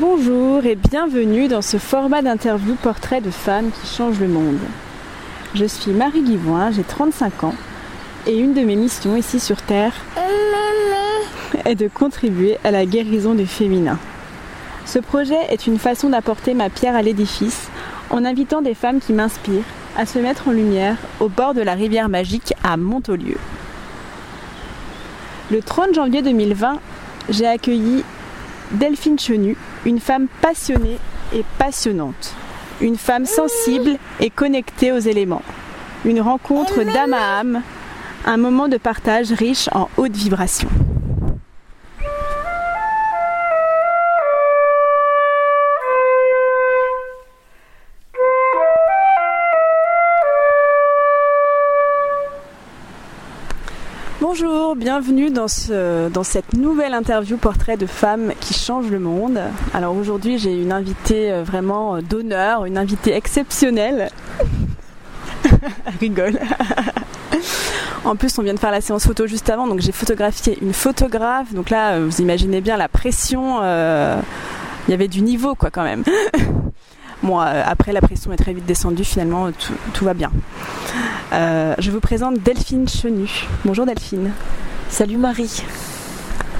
Bonjour et bienvenue dans ce format d'interview portrait de femmes qui changent le monde. Je suis Marie Guivoin, j'ai 35 ans et une de mes missions ici sur Terre est de contribuer à la guérison du féminin. Ce projet est une façon d'apporter ma pierre à l'édifice en invitant des femmes qui m'inspirent à se mettre en lumière au bord de la rivière magique à Montaulieu. Le 30 janvier 2020, j'ai accueilli Delphine Chenu, une femme passionnée et passionnante. Une femme sensible et connectée aux éléments. Une rencontre d'âme à âme, un moment de partage riche en haute vibration. Bonjour, bienvenue dans, ce, dans cette nouvelle interview portrait de femmes qui changent le monde. Alors aujourd'hui j'ai une invitée euh, vraiment d'honneur, une invitée exceptionnelle. Elle rigole. En plus, on vient de faire la séance photo juste avant, donc j'ai photographié une photographe. Donc là, vous imaginez bien la pression. euh, Il y avait du niveau, quoi, quand même. Bon, euh, après, la pression est très vite descendue. Finalement, tout, tout va bien. Euh, je vous présente Delphine Chenu. Bonjour Delphine. Salut Marie.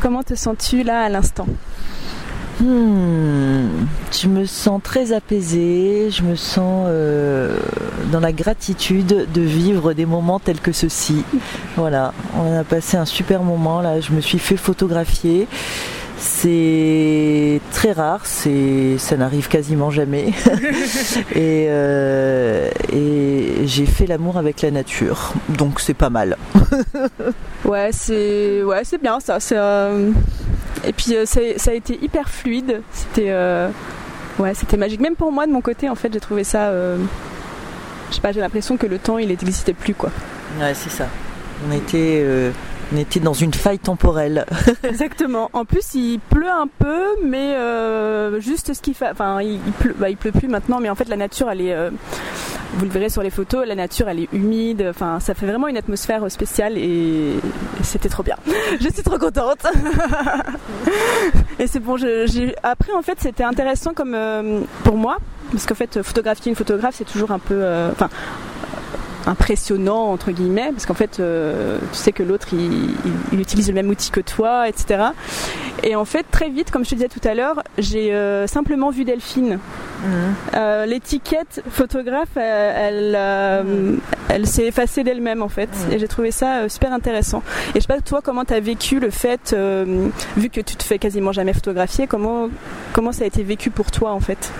Comment te sens-tu là à l'instant? Hmm, je me sens très apaisée, je me sens euh, dans la gratitude de vivre des moments tels que ceux-ci. Voilà, on a passé un super moment là, je me suis fait photographier. C'est très rare, c'est ça n'arrive quasiment jamais. et euh, et j'ai fait l'amour avec la nature, donc c'est pas mal. Ouais, c'est ouais, c'est bien ça. c'est, euh, Et puis euh, ça a été hyper fluide. C'était ouais, c'était magique. Même pour moi de mon côté, en fait, j'ai trouvé ça. Je sais pas, j'ai l'impression que le temps il n'existait plus quoi. Ouais, c'est ça. On était, on était dans une faille temporelle. Exactement. En plus, il pleut un peu, mais euh, juste ce qu'il fait. Enfin, il, pleut, bah, il pleut plus maintenant, mais en fait, la nature, elle est. euh, vous le verrez sur les photos, la nature, elle est humide. Enfin, ça fait vraiment une atmosphère spéciale et, c'était trop bien. Je suis trop contente. et c'est bon. je- Après, en fait, c'était intéressant comme euh, pour moi, parce qu'en fait, photographier une photographe, c'est toujours un peu. Enfin impressionnant entre guillemets parce qu'en fait euh, tu sais que l'autre il, il- il utilise le même outil que toi etc et en fait très vite comme je te disais tout à l'heure j'ai euh, simplement vu Delphine. Euh, l'étiquette photographe elle, elle, euh, elle s'est effacée d'elle-même en fait. Et j'ai trouvé ça super intéressant. Et je sais pas toi comment tu as vécu le fait vu que tu te fais quasiment jamais photographier comment comment ça a été vécu pour toi en fait?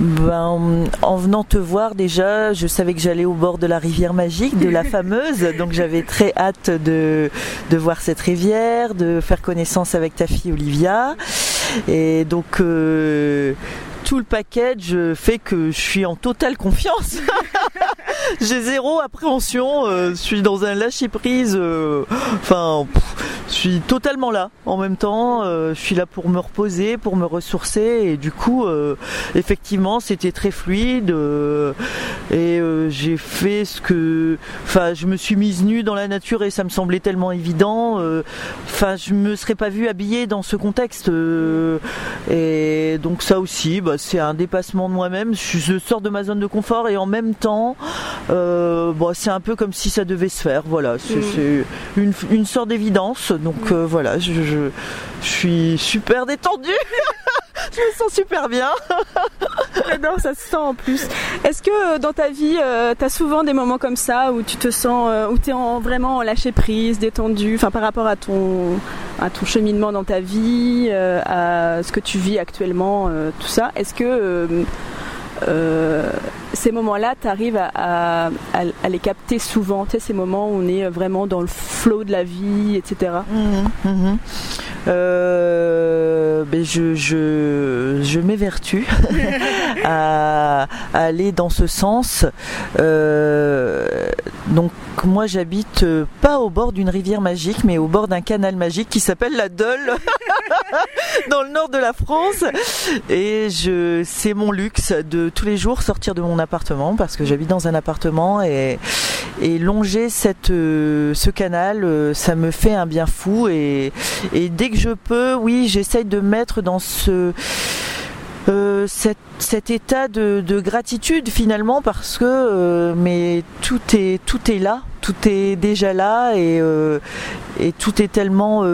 Ben, en venant te voir déjà, je savais que j'allais au bord de la rivière magique, de la fameuse, donc j'avais très hâte de, de voir cette rivière, de faire connaissance avec ta fille Olivia. Et donc euh, tout le package fait que je suis en totale confiance. J'ai zéro appréhension, euh, je suis dans un lâcher prise. euh, enfin, je suis totalement là. En même temps, euh, je suis là pour me reposer, pour me ressourcer, et du coup, euh, effectivement, c'était très fluide. euh, et euh, j'ai fait ce que, enfin, je me suis mise nue dans la nature et ça me semblait tellement évident. euh, Enfin, je me serais pas vue habillée dans ce contexte. euh, et donc ça aussi, bah, c'est un dépassement de moi-même. Je, je sors de ma zone de confort et en même temps, euh, bon, c'est un peu comme si ça devait se faire. Voilà, c'est Mm. une, une sorte d'évidence. Donc euh, voilà, je, je, je suis super détendue. je me sens super bien. J'adore, ça se sent en plus. Est-ce que euh, dans ta vie, tu as souvent des moments comme ça où tu te sens, euh, où tu es en, vraiment en lâcher prise, détendu, enfin par rapport à ton, à ton cheminement dans ta vie, euh, à ce que tu vis actuellement, euh, tout ça? Est-ce que euh, euh, ces moments-là, tu arrives à, à- à- à les capter souvent? Tu sais, ces moments où on est vraiment dans le flow de la vie, etc. Euh, ben je, je, je m'évertue à, à aller dans ce sens. Euh, moi j'habite euh, pas au bord d'une rivière magique, mais au bord d'un canal magique qui s'appelle la Dole, dans le nord de la France. Et je, c'est mon luxe de tous les jours sortir de mon appartement parce que j'habite dans un appartement et, et longer cette, ce canal, ça me fait un bien fou. Et, et dès que je peux, oui, j'essaye de mettre dans ce euh, cet, état de, gratitude finalement parce que euh, mais tout est tout est là, tout est déjà là et, euh, et tout est tellement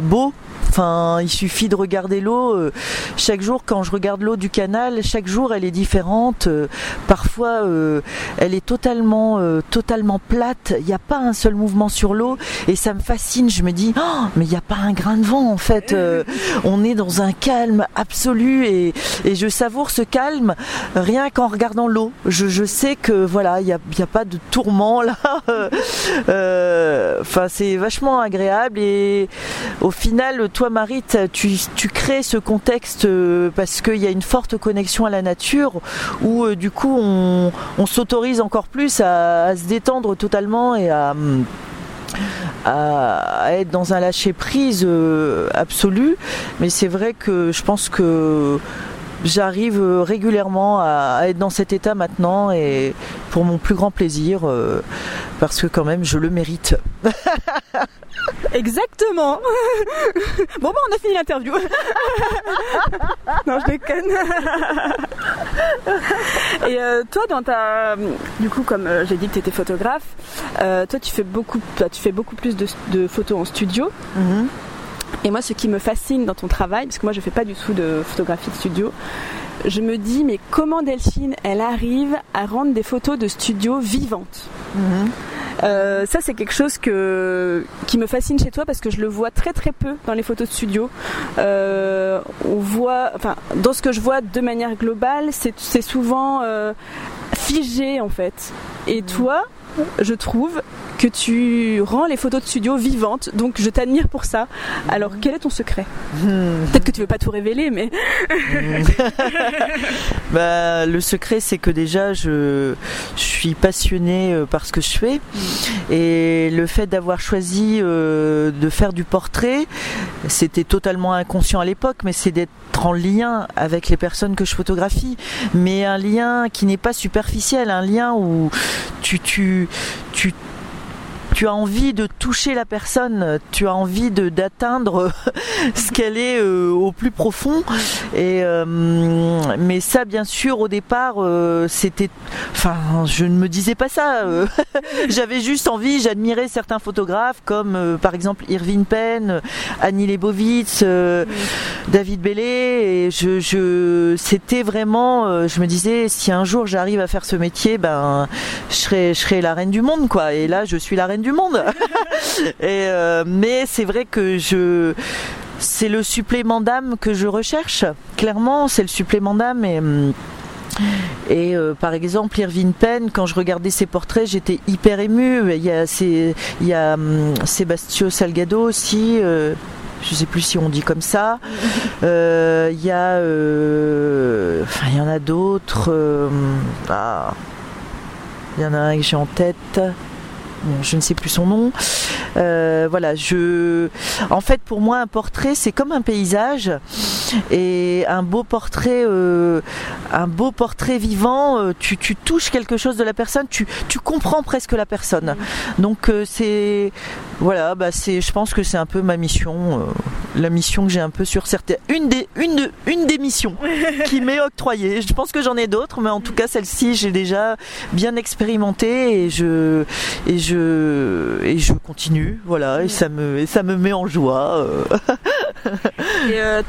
beau Enfin, il suffit de regarder l'eau. Euh, chaque jour, quand je regarde l'eau du canal, chaque jour, elle est différente. Euh, parfois, euh, elle est totalement, totalement plate. Il n'y a pas un seul mouvement sur l'eau, et ça me fascine. Je me dis, oh, mais il n'y a pas un grain de vent en fait. on est dans un calme absolu, et, je savoure ce calme rien qu'en regardant l'eau. Je, sais que voilà, il n'y a, a, pas de tourment là. Enfin, c'est vachement agréable, et au final, toi Marie, tu, crées ce contexte euh, parce qu'il y a une forte connexion à la nature où euh, du coup on, s'autorise encore plus à, se détendre totalement et à, être dans un lâcher prise euh, absolu. Mais c'est vrai que je pense que j'arrive régulièrement à, être dans cet état maintenant et pour mon plus grand plaisir parce que quand même je le mérite. Exactement. bon, bah, on a fini l'interview. non, je déconne. Et euh, toi, dans ta, du coup, comme euh, j'ai dit que tu étais photographe, euh, toi, tu fais beaucoup, tu fais beaucoup plus de, photos en studio. Mhm. Et moi, ce qui me fascine dans ton travail, parce que moi, je fais pas du tout de photographie de studio, je me dis, mais comment Delphine, elle arrive à rendre des photos de studio vivantes mhm. Euh, ça, c'est quelque chose que, qui me fascine chez toi parce que je le vois très très peu dans les photos de studio. Euh, on voit, enfin, dans ce que je vois de manière globale, c'est souvent euh, figé en fait. Et mmh. toi, je trouve que tu rends les photos de studio vivantes. Donc je t'admire pour ça. Alors quel est ton secret hmm. Peut-être que tu veux pas tout révéler, mais hmm. bah, le secret c'est que déjà je, suis passionnée euh, par ce que je fais et le fait d'avoir choisi euh, de faire du portrait, c'était totalement inconscient à l'époque, mais c'est d'être en lien avec les personnes que je photographie, mais un lien qui n'est pas superficiel, un lien où tu, tu, tu tu as envie de toucher la personne, tu as envie d'atteindre ce qu'elle est euh, au plus profond. Et euh, mais ça, bien sûr, au départ, euh, c'était, enfin, je ne me disais pas ça. J'avais juste envie, j'admirais certains photographes comme par exemple Irving Penn, Annie Leibovitz, David Bellet. Et je, je c'était vraiment, je me disais, si un jour j'arrive à faire ce métier, ben, je serai, je serai la reine du monde, quoi. Et là, je suis la reine du monde. et, euh, mais c'est vrai que je c'est le supplément d'âme que je recherche. Clairement, c'est le supplément d'âme et et euh, par exemple, Irving Penn, quand je regardais ses portraits, j'étais hyper émue. Il y a, il y a Sebastio Salgado aussi. Euh, je sais plus si on dit comme ça. Il y a, enfin, il y en a d'autres. Ah, il y en a un que j'ai en tête je ne sais plus son nom. Euh, voilà, je. En fait, pour moi, un portrait, c'est comme un paysage et un beau portrait, euh, un beau portrait vivant. Euh, tu, touches quelque chose de la personne, tu, comprends presque la personne. Donc c'est, voilà, bah c'est. Je pense que c'est un peu ma mission, la mission que j'ai un peu sur certaines, une des, une, une des missions qui m'est octroyée. Je pense que j'en ai d'autres, mais en tout cas celle-ci, j'ai déjà bien expérimenté et je, et je, et je continue, voilà, et ça me, et ça me met en joie. Euh. et euh,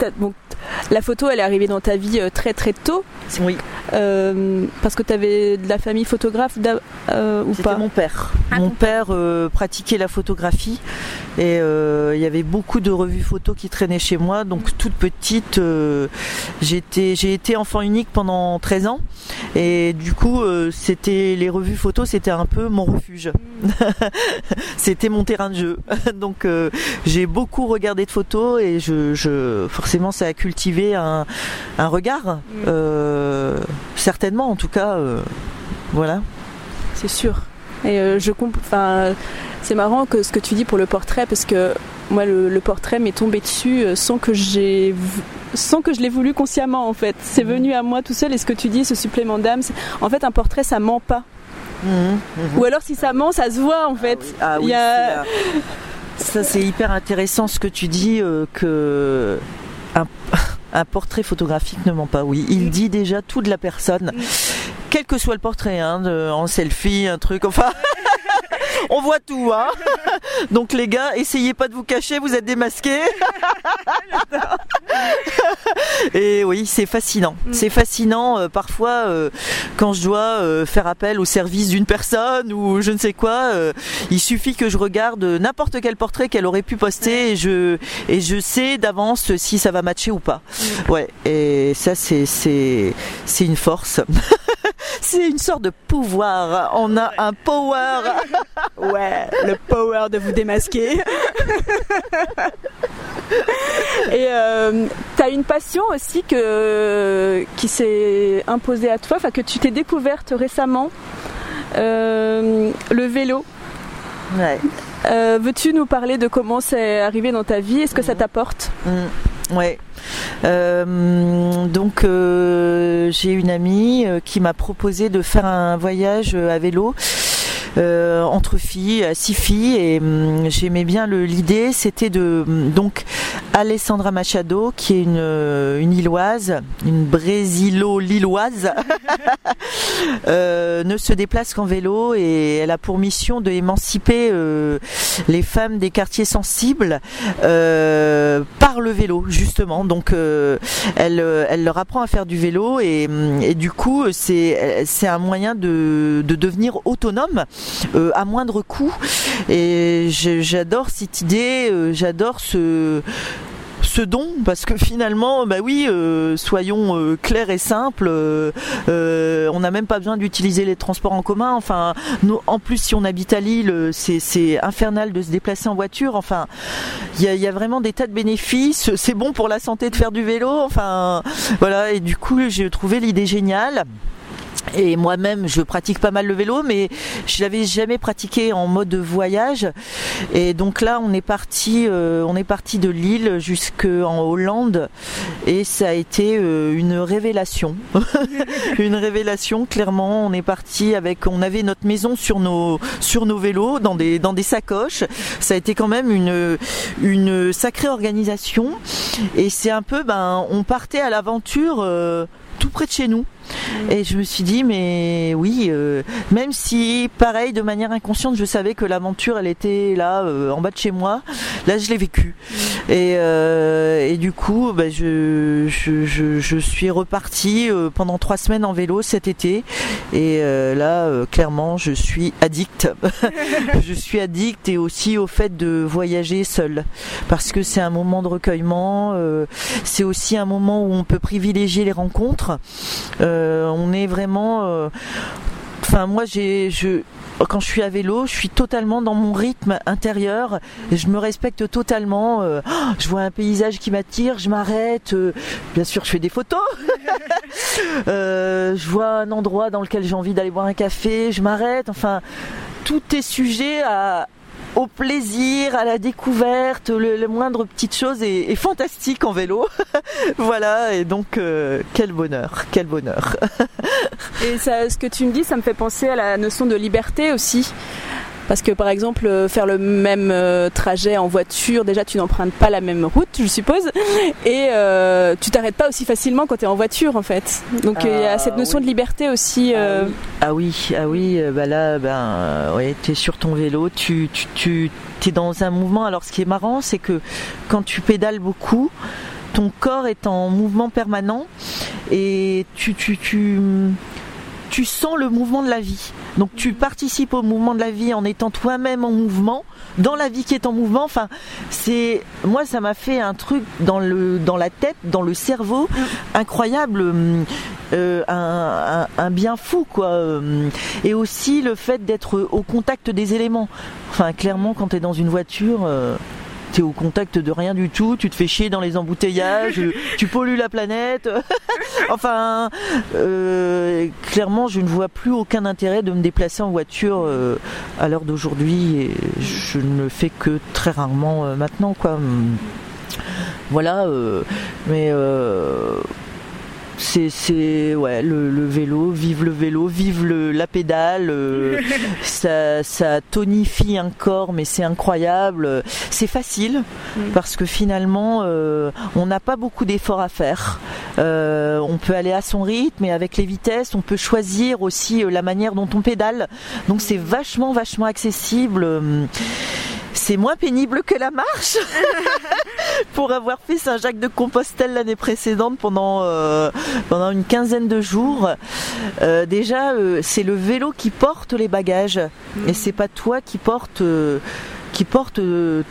la photo, elle est arrivée dans ta vie euh, très très tôt? Oui. Parce que tu avais de la famille photographe ou pas mon père. Ah, mon père pratiquait la photographie et il y avait beaucoup de revues photos qui traînaient chez moi. Donc toute petite, j'ai été enfant unique pendant 13 ans et du coup, c'était les revues photos, c'était un peu mon refuge. c'était mon terrain de jeu. Donc euh, j'ai beaucoup regardé de photos et je, forcément ça a cultivé un, regard, mm. euh, certainement en tout cas. Euh, voilà. C'est sûr. Et je enfin, c'est marrant que ce que tu dis pour le portrait parce que moi le, portrait m'est tombé dessus sans que j'ai sans que je l'ai voulu consciemment en fait. C'est mm. venu à moi tout seul et ce que tu dis, ce supplément d'âme, en fait un portrait ça ment pas Ou alors si ça ment, ça se voit en fait. Ah oui, ah ça c'est hyper intéressant ce que tu dis euh, que un, portrait photographique ne ment pas. Oui, il dit déjà tout de la personne, quel que soit le portrait, hein, en selfie, un truc, enfin. on voit tout, hein. Donc les gars, essayez pas de vous cacher, vous êtes démasqués. Et oui, c'est fascinant. Mm. C'est fascinant euh, parfois euh, quand je dois euh, faire appel au service d'une personne ou je ne sais quoi. il suffit que je regarde n'importe quel portrait qu'elle aurait pu poster et je et je sais d'avance si ça va matcher ou pas. Mm. Ouais. Et ça c'est c'est c'est une force. C'est une sorte de pouvoir. On a un power. ouais, le power de vous démasquer. Et euh, tu as une passion aussi que, qui s'est imposée à toi, enfin que tu t'es découverte récemment, euh, le vélo. Ouais. Euh, veux-tu nous parler de comment c'est arrivé dans ta vie? Est-ce que ça mm. t'apporte? Mm. Ouais. Donc j'ai une amie qui m'a proposé de faire un voyage à vélo euh, entre filles, six filles, et hum, j'aimais bien l'idée, c'était de hum, donc Alessandra Machado, qui est une, euh, une Illoise, une Brésilo-Lilloise, euh, ne se déplace qu'en vélo et elle a pour mission de émanciper les femmes des quartiers sensibles par le vélo, justement. Donc elle, elle leur apprend à faire du vélo et, hum, et du coup c'est un moyen de, de devenir autonome euh, à moindre coût. Et j'adore cette idée, euh, j'adore ce don parce que finalement bah oui euh, soyons clairs et simples on n'a même pas besoin d'utiliser les transports en commun. Enfin en plus si on habite à Lille c'est infernal de se déplacer en voiture. Enfin il y a, y a, vraiment des tas de bénéfices. C'est bon pour la santé de faire du vélo. Enfin voilà. Et du coup j'ai trouvé l'idée géniale et moi-même, je pratique pas mal le vélo, mais je l'avais jamais pratiqué en mode voyage. Et donc là, on est parti, euh, on est parti de Lille jusqu'en Hollande, et ça a été euh, une révélation, une révélation. Clairement, on est parti avec, on avait notre maison sur nos sur nos vélos, dans des dans des sacoches. Ça a été quand même une une sacrée organisation. Et c'est un peu, ben, on partait à l'aventure. Euh, tout près de chez nous. Mm. Et je me suis dit, mais oui, euh, même si, pareil, de manière inconsciente, je savais que l'aventure, elle était là, euh, en bas de chez moi, là, je l'ai vécu. Mm. Et, euh, et, du coup, bah, je, je, je, suis repartie pendant trois semaines en vélo cet été. Et là, clairement, je suis addict. je suis addict et aussi au fait de voyager seul. Parce que c'est un moment de recueillement, c'est aussi un moment où on peut privilégier les rencontres. Euh, on est vraiment. Euh, enfin, moi, j'ai, je, quand je suis à vélo, je suis totalement dans mon rythme intérieur. Je me respecte totalement. Euh, je vois un paysage qui m'attire, je m'arrête. bien sûr, je fais des photos. je vois un endroit dans lequel j'ai envie d'aller boire un café, je m'arrête. Enfin, tout est sujet à, au plaisir, à la découverte, le, moindre petite chose est, fantastique en vélo. voilà, et donc euh, quel bonheur, quel bonheur. et ça, ce que tu me dis, ça me fait penser à la notion de liberté aussi. Parce que par exemple, euh, faire le même euh, trajet en voiture, déjà tu n'empruntes pas la même route, je suppose, et euh, tu t'arrêtes pas aussi facilement quand tu es en voiture en fait. Donc il y a cette ah notion de liberté aussi. Ah oui, ah oui, bah là, ben, ouais, tu es sur ton vélo, tu, tu, tu es dans un mouvement. Alors ce qui est marrant, c'est que quand tu pédales beaucoup, ton corps est en mouvement permanent et tu, tu, tu, tu sens le mouvement de la vie. Donc tu participes au mouvement de la vie en étant toi-même en mouvement, dans la vie qui est en mouvement. Enfin, c'est moi ça m'a fait un truc dans le dans la tête, dans le cerveau, incroyable. Euh, un, bien fou quoi et aussi le fait d'être au contact des éléments enfin clairement quand tu es dans une voiture euh, t'es au contact de rien du tout, tu te fais chier dans les embouteillages, tu pollues la planète. enfin, euh, clairement, je ne vois plus aucun intérêt de me déplacer en voiture euh, à l'heure d'aujourd'hui et je ne le fais que très rarement euh, maintenant, quoi. Voilà, mais c'est ouais le, vélo, vive le vélo, vive le, la pédale. ça, ça tonifie un corps, mais c'est incroyable. C'est facile parce que finalement, on n'a pas beaucoup d'efforts à faire. on peut aller à son rythme et avec les vitesses, on peut choisir aussi la manière dont on pédale. Donc c'est vachement, vachement accessible c'est moins pénible que la marche pour avoir fait Saint-Jacques de Compostelle l'année précédente pendant euh, pendant une quinzaine de jours. Euh, déjà, euh, c'est le vélo qui porte les bagages et c'est pas toi qui porte qui porte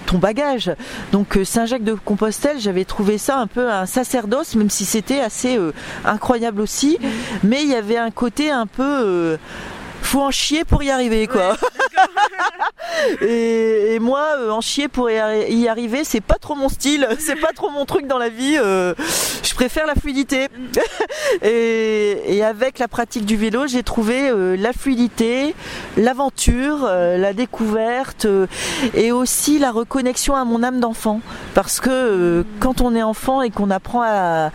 ton bagage. Donc Saint-Jacques de Compostelle, j'avais trouvé ça un peu un sacerdoce, même si c'était assez incroyable aussi. Mais il y avait un côté un peu faut en chier pour y arriver quoi. et, moi, euh, en chier pour y, arriver, c'est pas trop mon style, c'est pas trop mon truc dans la vie. Euh, je préfère la fluidité. et, avec la pratique du vélo, j'ai trouvé euh, la fluidité, l'aventure, la découverte et aussi la reconnexion à mon âme d'enfant. Parce que quand on est enfant et qu'on apprend à,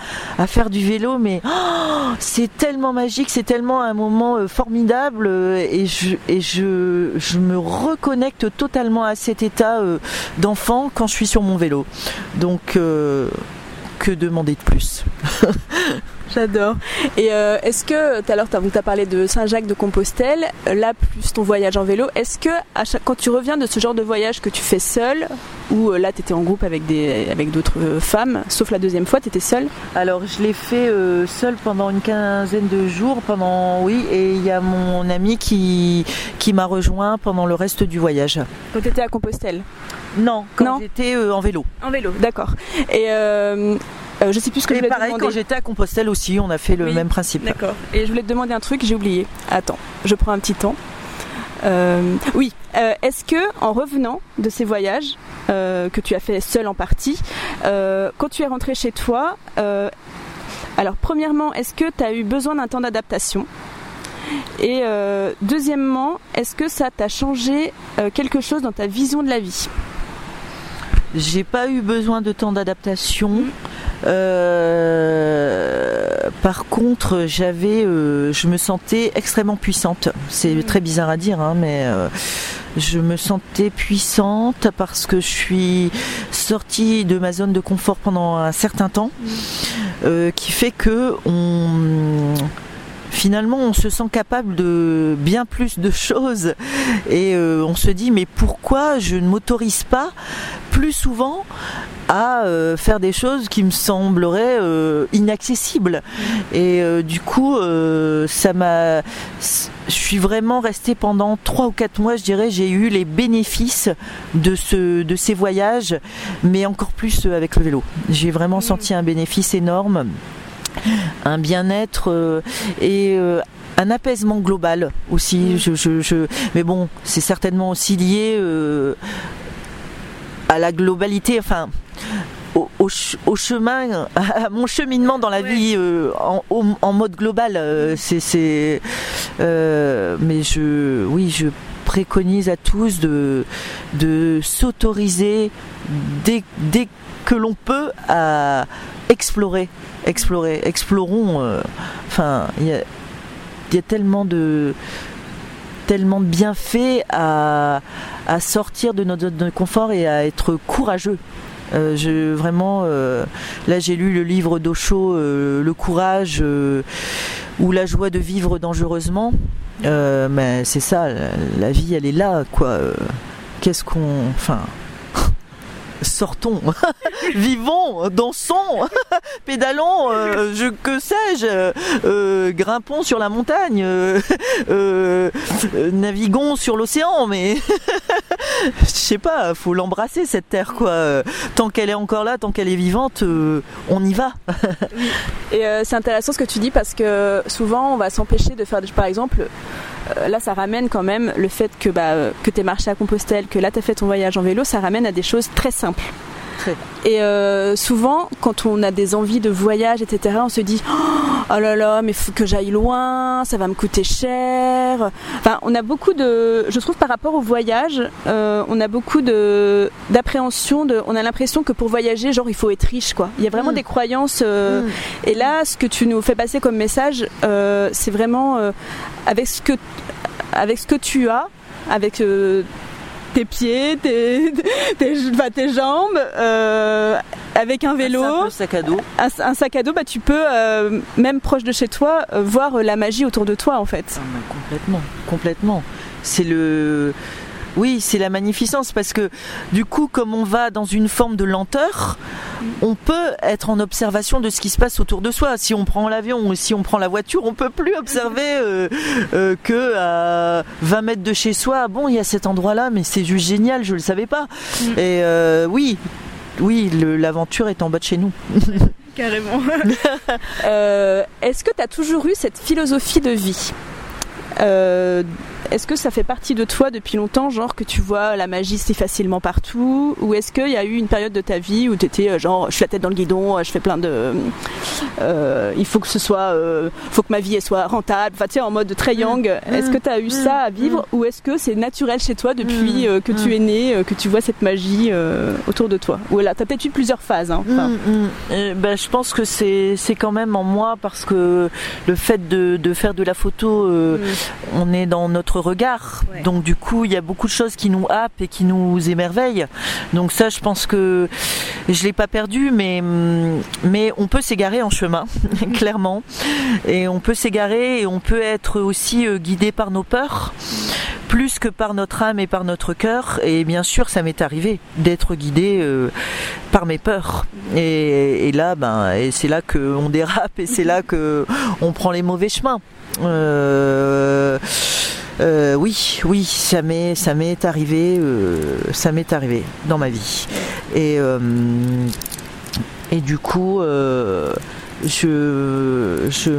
faire du vélo, mais oh, c'est tellement magique, c'est tellement un moment formidable et, je, et je me reconnecte totalement à cet état euh, d'enfant quand je suis sur mon vélo. Donc, euh, que demander de plus J'adore. Et euh, est-ce que, tout à l'heure, tu as, parlé de Saint-Jacques de Compostelle, là, plus ton voyage en vélo, est-ce que à chaque, quand tu reviens de ce genre de voyage que tu fais seul, ou euh, là, tu étais en groupe avec, des, avec d'autres euh, femmes, sauf la deuxième fois, tu étais seule? Alors, je l'ai fait seule pendant une quinzaine de jours, pendant, oui, et il y a mon ami qui, qui m'a rejoint pendant le reste du voyage. Quand tu étais à Compostelle? Non, quand j'étais en vélo. En vélo, d'accord. Et euh, je sais plus ce que je voulais pareil, quand j'étais à Compostelle aussi, on a fait le même principe. D'accord. Et je voulais te demander un truc, j'ai oublié. Attends, je prends un petit temps. Euh, oui. Euh, est-ce que en revenant de ces voyages que tu as fait seul en partie, quand tu es rentré chez toi, alors premièrement, est-ce que tu as eu besoin d'un temps d'adaptation? Et deuxièmement, est-ce que ça t'a changé quelque chose dans ta vision de la vie? J'ai pas eu besoin de temps d'adaptation. Mm. Euh, par contre, j'avais, euh, je me sentais extrêmement puissante. C'est mmh. très bizarre à dire, hein, mais euh, je me sentais puissante parce que je suis sortie de ma zone de confort pendant un certain temps, mmh. qui fait que on finalement on se sent capable de bien plus de choses et on se dit mais pourquoi je ne m'autorise pas plus souvent à euh, faire des choses qui me sembleraient euh, inaccessibles? Et euh, du coup, ça m'a. Je suis vraiment restée pendant trois ou quatre mois, je dirais, j'ai eu les bénéfices de, ce, de ces voyages, mais encore plus avec le vélo. J'ai vraiment mm. senti un bénéfice énorme, un bien-être et un apaisement global aussi. Mm. Je, je, mais bon, c'est certainement aussi lié à la globalité, enfin au, chemin, à mon cheminement dans la vie euh, en, mode global. Euh, c'est, euh, mais je, oui, je préconise à tous de, de s'autoriser dès, dès que l'on peut à explorer, explorer, explorons. Enfin, il y a, tellement de tellement bienfaits à, sortir de notre zone de confort et à être courageux. Euh, vraiment, euh, là j'ai lu le livre d'Ocho, euh, Le courage ou la joie de vivre dangereusement. mais c'est ça, la, vie elle est là, quoi. Qu'est-ce qu'on. Enfin sortons, vivons, dansons, pédalons, je que sais-je, grimpons sur la montagne, naviguons sur l'océan, mais je sais pas, faut l'embrasser cette terre quoi. Tant qu'elle est encore là, tant qu'elle est vivante, euh, on y va. Et euh, c'est intéressant ce que tu dis parce que souvent on va s'empêcher de faire, par exemple, euh, là ça ramène quand même le fait que bah, que t'es marché à Compostelle, que là t'as fait ton voyage en vélo, ça ramène à des choses très simples. Et souvent, quand on a des envies de voyage, etc., on se dit oh, oh là là, mais faut que j'aille loin, ça va me coûter cher. Enfin, on a beaucoup de, je trouve par rapport au voyage, euh, on a beaucoup de d'appréhension. De, on a l'impression que pour voyager, genre il faut être riche, quoi. Il y a vraiment Mm. des croyances. euh, Mm. Et là, ce que tu nous fais passer comme message, euh, c'est vraiment euh, avec ce que avec ce que tu as, avec euh, tes pieds, tes, tes, tes jambes, euh, avec un vélo, Un sac à dos. un, un sac à dos, bah, tu peux, euh, même proche de chez toi, euh, voir la magie autour de toi en fait. Ah, complètement, complètement. C'est le. Oui, c'est la magnificence parce que du coup, comme on va dans une forme de lenteur, on peut être en observation de ce qui se passe autour de soi. Si on prend l'avion ou si on prend la voiture, on peut plus observer euh, euh, que à 20 mètres de chez soi. Bon, il y a cet endroit-là, mais c'est juste génial, je le savais pas. Et euh, oui, oui, l'aventure est en bas de chez nous. Carrément. Euh, Est-ce que tu as toujours eu cette philosophie de vie? Euh, Est-ce que ça fait partie de toi depuis longtemps, genre que tu vois la magie si facilement partout? Ou est-ce qu'il y a eu une période de ta vie où tu étais genre, je suis la tête dans le guidon, euh, je fais plein de. euh, il faut que ce soit. euh, faut que ma vie elle soit rentable, enfin tu sais, en mode très young. Est-ce que tu as eu ça à vivre? Ou est-ce que c'est naturel chez toi depuis Mm. euh, que tu es né, euh, que tu vois cette magie euh, autour de toi? Ou là, tu as peut-être eu plusieurs phases. Hein. Mm, mm. Euh, ben, je pense que c'est c'est quand même en moi parce que le fait de, de faire de la photo, euh, on est dans notre regard. Ouais. Donc du coup, il y a beaucoup de choses qui nous happent et qui nous émerveillent. Donc ça, je pense que je l'ai pas perdu, mais mais on peut s'égarer en chemin, clairement. Et on peut s'égarer et on peut être aussi euh, guidé par nos peurs plus que par notre âme et par notre cœur. Et bien sûr, ça m'est arrivé d'être guidé euh, par mes peurs. Et, et là, ben, et c'est là qu'on dérape et c'est là que on prend les mauvais chemins. Euh, euh, oui, oui, ça m'est, ça m'est arrivé, euh, ça m'est arrivé dans ma vie. Et euh, et du coup, euh, je, je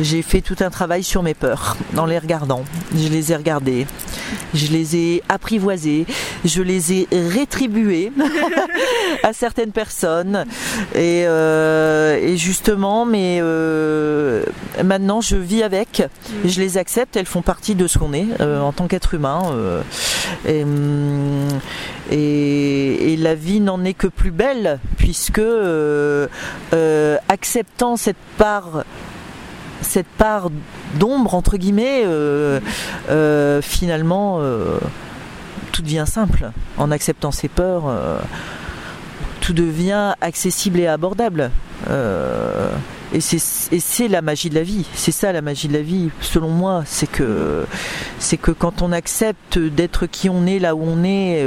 j'ai fait tout un travail sur mes peurs en les regardant. Je les ai regardées, je les ai apprivoisées, je les ai rétribuées à certaines personnes. Et, euh, justement, mais euh, maintenant je vis avec, je les accepte, elles font partie de ce qu'on est euh, en tant qu'être humain. euh, et, la vie n'en est que plus belle puisque acceptant cette part cette part d'ombre entre guillemets euh, euh, finalement euh, tout devient simple. En acceptant ses peurs tout devient accessible et abordable. Et c'est la magie de la vie. C'est ça la magie de la vie selon moi. C'est que que quand on accepte d'être qui on est là où on est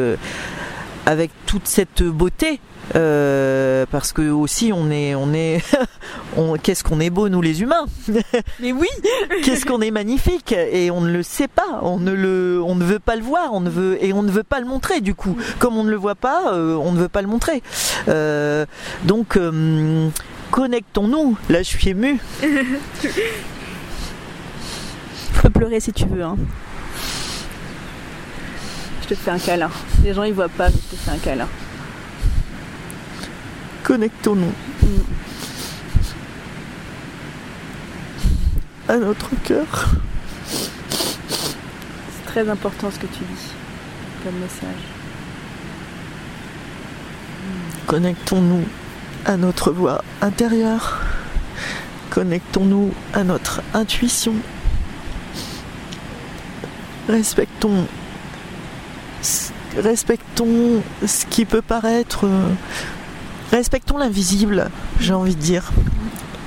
avec toute cette beauté euh, parce que aussi on est on est on, qu'est-ce qu'on est beau nous les humains. Mais oui. Qu'est-ce qu'on est magnifique. Et on ne le sait pas. On ne le on ne veut pas le voir. On ne veut et on ne veut pas le montrer du coup. Comme on ne le voit pas euh, on ne veut pas le montrer. Euh, donc connectons-nous. Là je suis émue. Tu peux pleurer si tu veux. Hein. Je te fais un câlin. Les gens ils voient pas, mais je te fais un câlin. connectons-nous à notre cœur C'est très important ce que tu dis comme message. Connectons-nous à notre voix intérieure. Connectons-nous à notre intuition. Respectons, respectons ce qui peut paraître. euh, Respectons l'invisible, j'ai envie de dire.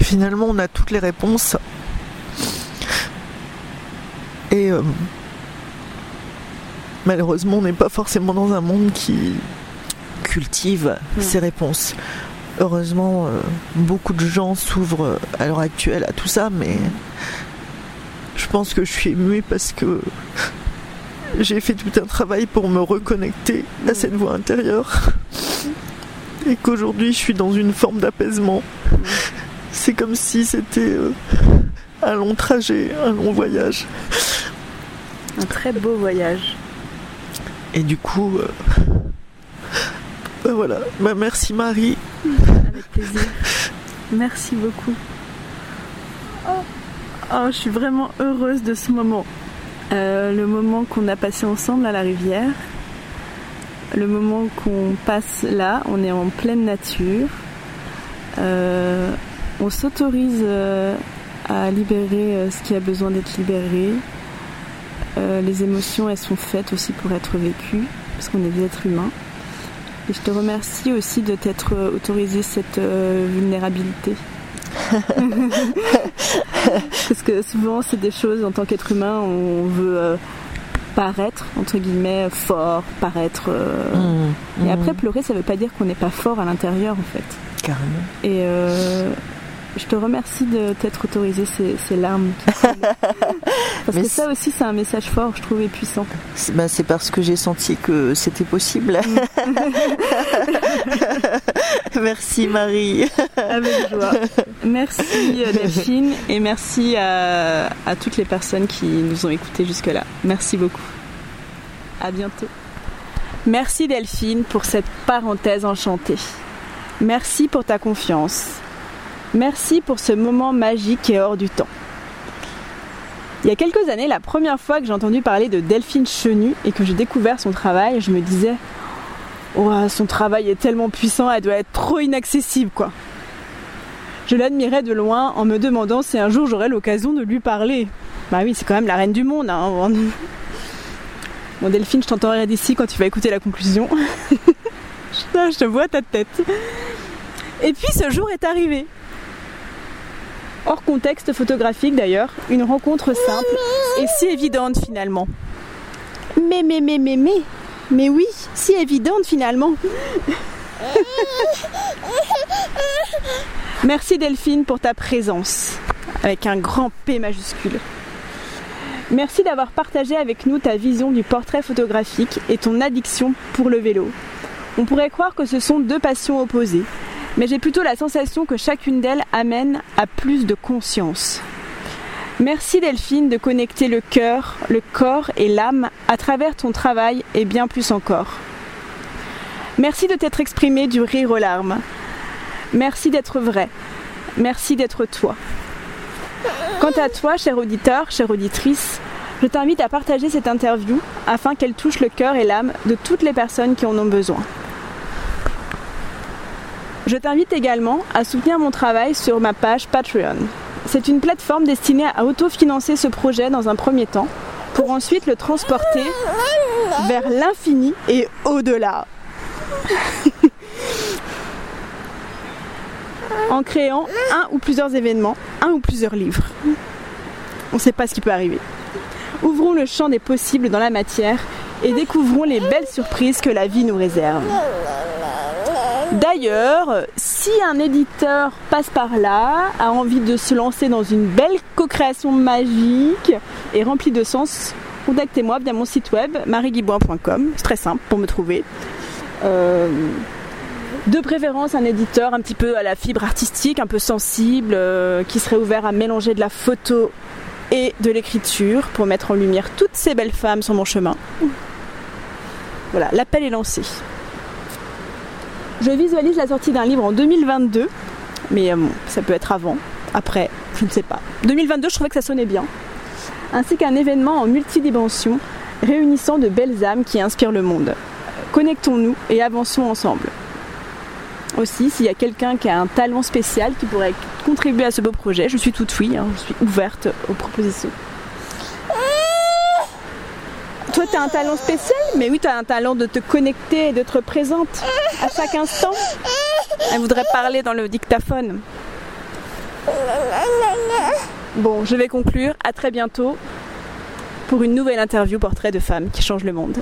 Finalement, on a toutes les réponses. Et euh, malheureusement, on n'est pas forcément dans un monde qui cultive ces réponses. Heureusement, euh, beaucoup de gens s'ouvrent à l'heure actuelle à tout ça, mais je pense que je suis émue parce que j'ai fait tout un travail pour me reconnecter à cette voix intérieure. Et qu'aujourd'hui, je suis dans une forme d'apaisement. C'est comme si c'était euh, un long trajet, un long voyage. Un très beau voyage. Et du coup, euh, bah voilà. Bah merci Marie. Avec plaisir. Merci beaucoup. Oh, je suis vraiment heureuse de ce moment. Euh, le moment qu'on a passé ensemble à la rivière. Le moment qu'on passe là, on est en pleine nature. Euh, on s'autorise euh, à libérer ce qui a besoin d'être libéré. les émotions, elles sont faites aussi pour être vécues, parce qu'on est des êtres humains. Et je te remercie aussi de t'être autorisé cette vulnérabilité. Parce que souvent, c'est des choses en tant qu'être humain, on veut euh, paraître, entre guillemets, fort, paraître. Euh, mmh, et après, mmh. pleurer, ça veut pas dire qu'on n'est pas fort à l'intérieur, en fait. Carrément. Et euh, je te remercie de t'être autorisé ces, larmes. parce que ça aussi, c'est un message fort, je trouve, et puissant. C'est ben, parce que j'ai senti que c'était possible. Merci Marie. Avec joie. Merci euh, Delphine et merci à, à toutes les personnes qui nous ont écoutés jusque-là. Merci beaucoup. À bientôt. Merci Delphine pour cette parenthèse enchantée. Merci pour ta confiance. Merci pour ce moment magique et hors du temps. Il y a quelques années, la première fois que j'ai entendu parler de Delphine Chenu et que j'ai découvert son travail, je me disais oh, son travail est tellement puissant, elle doit être trop inaccessible quoi. Je l'admirais de loin en me demandant si un jour j'aurais l'occasion de lui parler. Bah oui, c'est quand même la reine du monde. Hein. Bon Delphine, je t'entendrai d'ici quand tu vas écouter la conclusion. je te vois ta tête. Et puis ce jour est arrivé hors contexte photographique d'ailleurs, une rencontre simple et si évidente finalement. Mais, mais, mais, mais, mais, mais oui, si évidente finalement. Merci Delphine pour ta présence, avec un grand P majuscule. Merci d'avoir partagé avec nous ta vision du portrait photographique et ton addiction pour le vélo. On pourrait croire que ce sont deux passions opposées, mais j'ai plutôt la sensation que chacune d'elles amène à plus de conscience. Merci Delphine de connecter le cœur, le corps et l'âme à travers ton travail et bien plus encore. Merci de t'être exprimé du rire aux larmes. Merci d'être vrai. Merci d'être toi. Quant à toi, cher auditeur, chère auditrice, je t'invite à partager cette interview afin qu'elle touche le cœur et l'âme de toutes les personnes qui en ont besoin. Je t'invite également à soutenir mon travail sur ma page Patreon. C'est une plateforme destinée à autofinancer ce projet dans un premier temps, pour ensuite le transporter vers l'infini et au-delà. en créant un ou plusieurs événements, un ou plusieurs livres. On ne sait pas ce qui peut arriver. Ouvrons le champ des possibles dans la matière et découvrons les belles surprises que la vie nous réserve. D'ailleurs, si un éditeur passe par là, a envie de se lancer dans une belle co-création magique et remplie de sens, contactez-moi via mon site web mariguiboin.com. C'est très simple pour me trouver. Euh, de préférence un éditeur un petit peu à la fibre artistique, un peu sensible, euh, qui serait ouvert à mélanger de la photo et de l'écriture pour mettre en lumière toutes ces belles femmes sur mon chemin. Voilà, l'appel est lancé. Je visualise la sortie d'un livre en 2022, mais euh, ça peut être avant, après, je ne sais pas. 2022, je trouvais que ça sonnait bien. Ainsi qu'un événement en multidimension réunissant de belles âmes qui inspirent le monde. Connectons-nous et avançons ensemble. Aussi, s'il y a quelqu'un qui a un talent spécial qui pourrait contribuer à ce beau projet, je suis toute oui, hein, je suis ouverte aux propositions. Toi, tu as un talent spécial, mais oui, tu as un talent de te connecter et d'être présente à chaque instant. Elle voudrait parler dans le dictaphone. Bon, je vais conclure. À très bientôt pour une nouvelle interview portrait de femmes qui changent le monde.